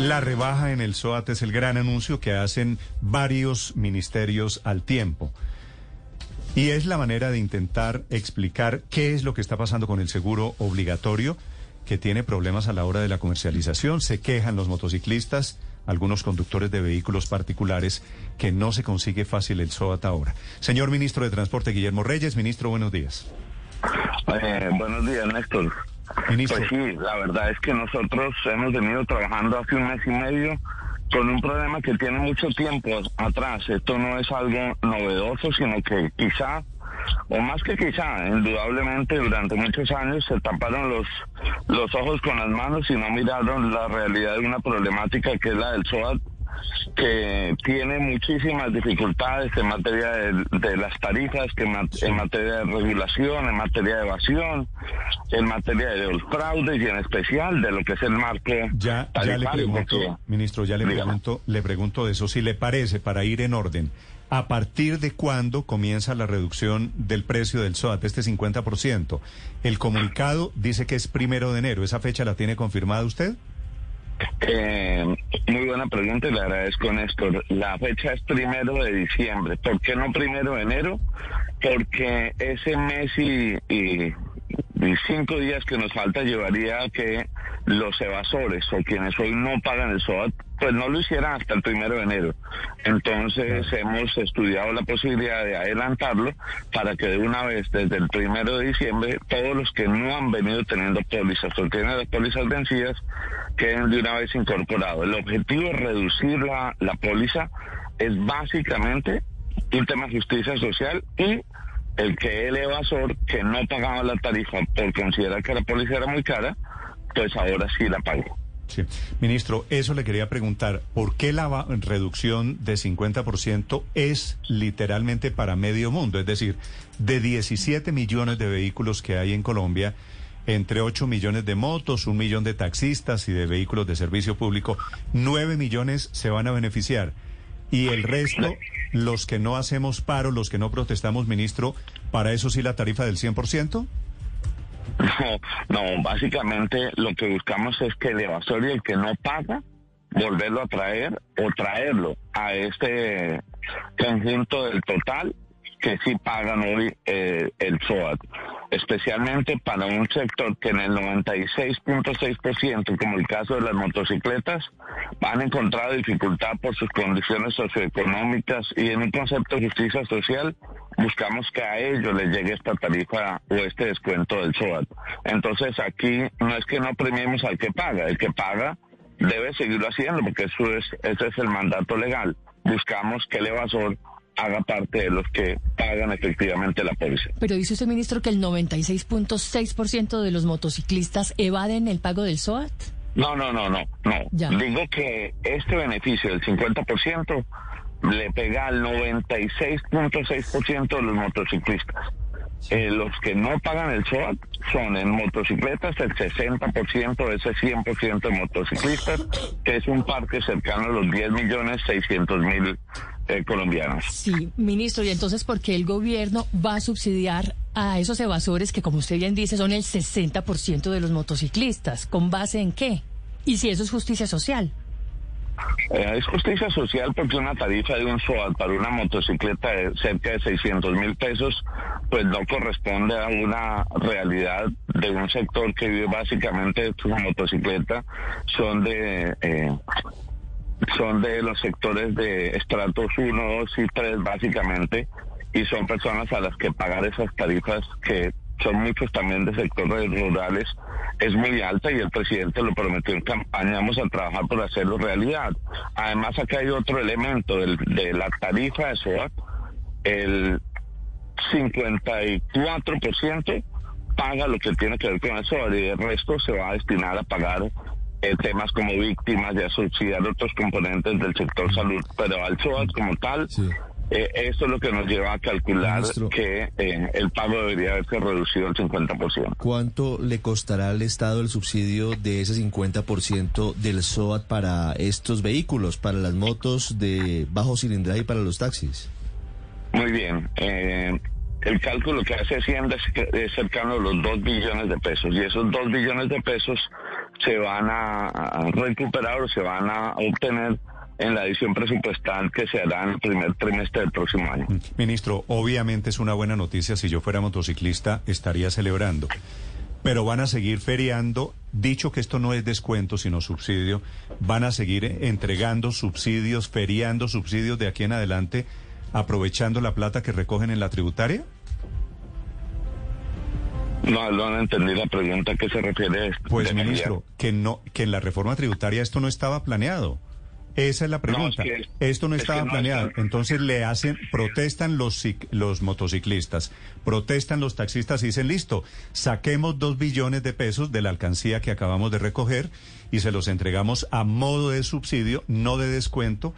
La rebaja en el SOAT es el gran anuncio que hacen varios ministerios al tiempo. Y es la manera de intentar explicar qué es lo que está pasando con el seguro obligatorio, que tiene problemas a la hora de la comercialización. Se quejan los motociclistas, algunos conductores de vehículos particulares, que no se consigue fácil el SOAT ahora. Señor ministro de Transporte, Guillermo Reyes, ministro, buenos días. Eh, buenos días, Néstor. Pues sí, la verdad es que nosotros hemos venido trabajando hace un mes y medio con un problema que tiene mucho tiempo atrás. Esto no es algo novedoso, sino que quizá, o más que quizá, indudablemente durante muchos años se taparon los, los ojos con las manos y no miraron la realidad de una problemática que es la del SOAT que tiene muchísimas dificultades en materia de, las tarifas, que en materia de regulación, en materia de evasión, en materia de los fraudes y en especial de lo que es el marco ya, ya le pregunto, ministro, ya le pregunto, le pregunto de eso, si le parece, para ir en orden, ¿a partir de cuándo comienza la reducción del precio del SOAT, este 50%? El comunicado dice que es primero de enero, ¿esa fecha la tiene confirmada usted? Eh, muy buena pregunta le agradezco, Néstor. La fecha es primero de diciembre. ¿Por qué no primero de enero? Porque ese mes y, y cinco días que nos falta llevaría a que los evasores o quienes hoy no pagan el SOAT, pues no lo hicieran hasta el primero de enero. Entonces hemos estudiado la posibilidad de adelantarlo para que de una vez desde el primero de diciembre todos los que no han venido teniendo pólizas o tienen las pólizas vencidas queden de una vez incorporados. El objetivo es reducir la, la póliza, es básicamente un tema de justicia social y el que el evasor que no pagaba la tarifa por considerar que la póliza era muy cara, pues ahora sí la pagó. Sí. Ministro, eso le quería preguntar, ¿por qué la reducción de 50% es literalmente para medio mundo? Es decir, de 17 millones de vehículos que hay en Colombia, entre 8 millones de motos, un millón de taxistas y de vehículos de servicio público, 9 millones se van a beneficiar. Y el resto, los que no hacemos paro, los que no protestamos, ministro, ¿para eso sí la tarifa del 100%? No, no, básicamente lo que buscamos es que el evasor y el que no paga, volverlo a traer o traerlo a este conjunto del total que sí pagan hoy eh, el SOAT, especialmente para un sector que en el 96.6%, como el caso de las motocicletas, han encontrado dificultad por sus condiciones socioeconómicas y en un concepto de justicia social buscamos que a ellos les llegue esta tarifa o este descuento del SOAT. Entonces aquí no es que no premiemos al que paga, el que paga debe seguirlo haciendo porque eso es, ese es el mandato legal. Buscamos que el evasor haga parte de los que pagan efectivamente la póliza. Pero dice usted, ministro, que el 96.6% de los motociclistas evaden el pago del SOAT. No, no, no, no, no. Digo que este beneficio del 50% le pega al 96.6% de los motociclistas. Eh, los que no pagan el SOAT son en motocicletas el 60% de ese 100% de motociclistas, que es un parque cercano a los 10 millones 600 mil eh, colombianos. Sí, ministro, y entonces, ¿por qué el gobierno va a subsidiar a esos evasores que, como usted bien dice, son el 60% de los motociclistas? ¿Con base en qué? Y si eso es justicia social. Eh, es justicia social porque una tarifa de un SOAT para una motocicleta de cerca de 600 mil pesos, pues no corresponde a una realidad de un sector que vive básicamente su motocicleta, son de... Eh, son de los sectores de estratos 1, 2 y 3 básicamente, y son personas a las que pagar esas tarifas que son muchos también de sectores rurales, es muy alta y el presidente lo prometió en campaña, vamos a trabajar por hacerlo realidad. Además, acá hay otro elemento de la tarifa de SOAT, el 54% paga lo que tiene que ver con eso y el resto se va a destinar a pagar eh, temas como víctimas y a subsidiar otros componentes del sector salud, pero al SOAT como tal, eh, eso es lo que nos lleva a calcular que eh, el pago debería haberse reducido al 50%. ¿Cuánto le costará al Estado el subsidio de ese 50% del SOAT para estos vehículos, para las motos de bajo cilindraje y para los taxis? Muy bien. Eh, el cálculo que hace Hacienda es, cercano a los 2 billones de pesos y esos 2 billones de pesos se van a, a recuperar o se van a obtener en la edición presupuestal que se hará en el primer trimestre del próximo año. Ministro, obviamente es una buena noticia. Si yo fuera motociclista, estaría celebrando. Pero van a seguir feriando. Dicho que esto no es descuento, sino subsidio, van a seguir entregando subsidios, feriando subsidios de aquí en adelante, aprovechando la plata que recogen en la tributaria. No, no entendí la pregunta a qué se refiere. Pues, ministro, que no, que en la reforma tributaria esto no estaba planeado. Esa es la pregunta. No, es que- Esto no es estaba que no planeado. está. Entonces le hacen, protestan los, los motociclistas, protestan los taxistas y dicen, listo, saquemos dos billones de pesos de la alcancía que acabamos de recoger y se los entregamos a modo de subsidio, no de descuento,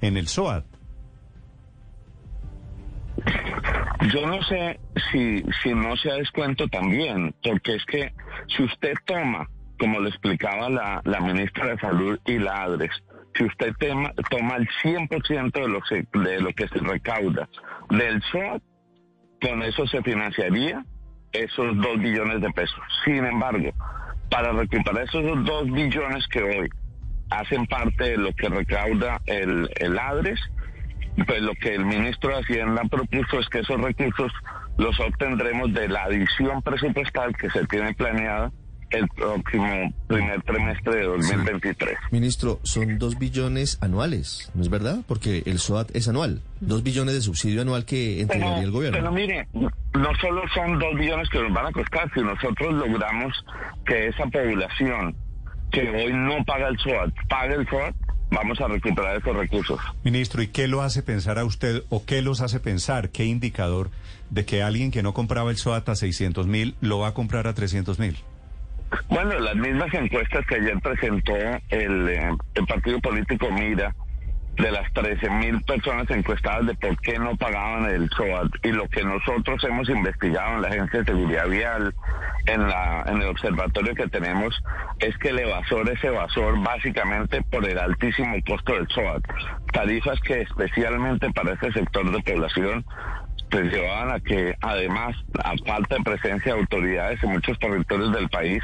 en el SOAT. Yo no sé si, si no se da descuento también, porque es que si usted toma, como le explicaba la, la ministra de Salud y la ADRES, si usted tema- toma el 100% de lo, que, de lo que se recauda del SOAT, con eso se financiaría esos dos billones de pesos. Sin embargo, para recuperar esos dos billones que hoy hacen parte de lo que recauda el, el ADRES, pues lo que el ministro de Hacienda propuso es que esos recursos los obtendremos de la adición presupuestal que se tiene planeada el próximo primer trimestre de 2023. Ministro, son dos billones anuales, ¿no es verdad? Porque el SOAT es anual. Dos billones de subsidio anual que entregaría el gobierno. pero mire, no solo son dos billones que nos van a costar, si nosotros logramos que esa población que hoy no paga el SOAT, pague el SOAT, vamos a recuperar esos recursos. Ministro, ¿y qué lo hace pensar a usted o qué los hace pensar, qué indicador de que alguien que no compraba el SOAT a 600 mil lo va a comprar a 300 mil? Bueno, las mismas encuestas que ayer presentó el, eh, el partido político Mira, de las 13 mil personas encuestadas de por qué no pagaban el SOAT y lo que nosotros hemos investigado en la Agencia de Seguridad Vial, en, la, en el observatorio que tenemos, es que el evasor es evasor básicamente por el altísimo costo del SOAT. Tarifas que especialmente para ese sector de población pues llevaban a que además a falta de presencia de autoridades en muchos territorios del país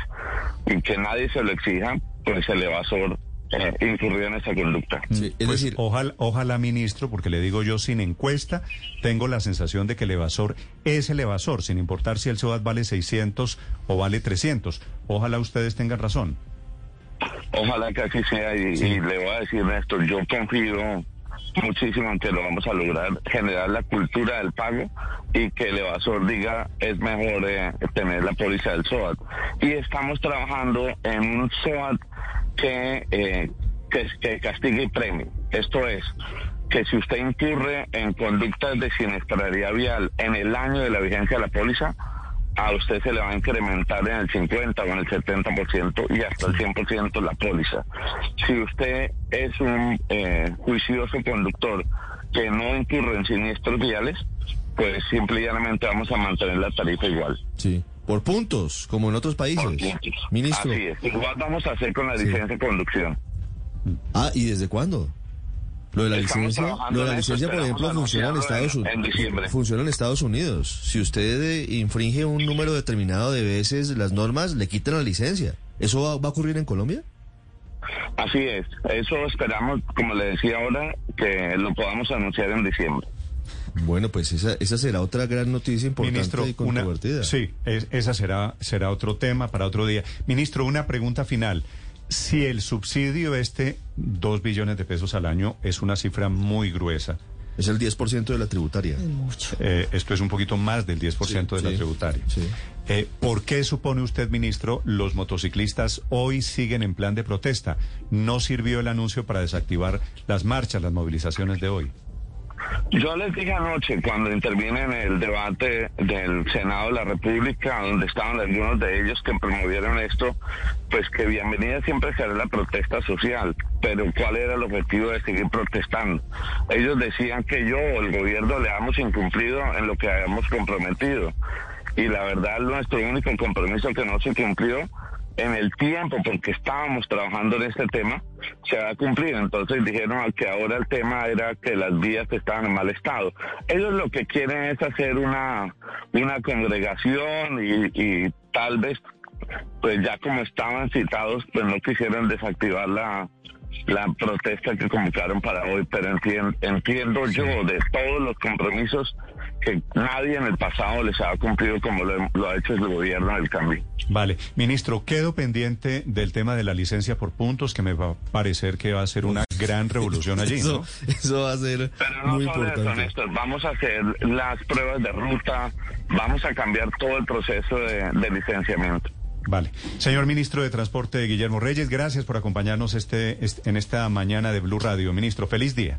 y que nadie se lo exija, pues el evasor eh, incurrió en esa conducta. Sí, es Pues, decir, ojalá, ojalá, ministro, porque le digo yo, sin encuesta, tengo la sensación de que el evasor es el evasor, sin importar si el SOAT vale 600 o vale 300. Ojalá ustedes tengan razón. Ojalá que así sea y, y le voy a decir Néstor, yo confío muchísimo en que lo vamos a lograr, generar la cultura del pago y que el evasor diga es mejor eh, tener la póliza del SOAT. Y estamos trabajando en un SOAT que, eh, que, castigue y premie. Esto es, que si usted incurre en conductas de siniestralidad vial en el año de la vigencia de la póliza, a usted se le va a incrementar en el 50 o en el 70% y hasta el 100% la póliza. Si usted es un eh, juicioso conductor que no incurre en siniestros viales, pues simplemente vamos a mantener la tarifa igual. sí, por puntos, como en otros países. Por puntos. Ministro, Así es. Igual vamos a hacer con la Sí. licencia de conducción. ah, ¿y desde cuándo? Lo de la Estamos licencia, lo de la eso, licencia, por ejemplo, funciona en Estados en- en. Funciona en Estados Unidos. Si usted eh, infringe un número determinado de veces las normas, le quitan la licencia. ¿Eso va, va a ocurrir en Colombia? Así es. Eso esperamos, como le decía ahora, que lo podamos anunciar en diciembre. Bueno, pues esa, esa será otra gran noticia importante Ministro, y una, controvertida. sí, es- esa será, será otro tema para otro día. Ministro, una pregunta final. Si el subsidio este, dos billones de pesos al año, es una cifra muy gruesa, Es el 10% de la tributaria. Mucho. eh, esto es un poquito más del 10% Sí, de la tributaria. sí. Eh, ¿Por qué supone usted, ministro, los motociclistas hoy siguen en plan de protesta? ¿No sirvió el anuncio para desactivar las marchas, las movilizaciones de hoy? Yo les dije anoche, cuando intervine en el debate del Senado de la República, donde estaban algunos de ellos que promovieron esto, pues que bienvenida siempre será la protesta social, pero ¿cuál era el objetivo de seguir protestando? Ellos decían que yo o el gobierno le habíamos incumplido en lo que habíamos comprometido. Y la verdad, nuestro único compromiso que no se cumplió en el tiempo, porque estábamos trabajando en este tema, se había cumplido. Entonces dijeron que ahora el tema era que las vías estaban en mal estado. Ellos lo que quieren es hacer una, una congregación y, y tal vez, pues ya como estaban citados, pues no quisieron desactivar la, la protesta que convocaron para hoy, pero entiendo, entiendo yo de todos los compromisos que nadie en el pasado les ha cumplido como lo, ha hecho el gobierno del cambio. Vale, ministro, quedo pendiente del tema de la licencia por puntos, que me va a parecer que va a ser una gran revolución allí. Eso, eso va a ser Pero no muy solo importante. Eso, Néstor, vamos a hacer las pruebas de ruta, vamos a cambiar todo el proceso de, de licenciamiento. Vale. Señor ministro de Transporte, Guillermo Reyes, gracias por acompañarnos este, este, en esta mañana de Blue Radio. Ministro, feliz día.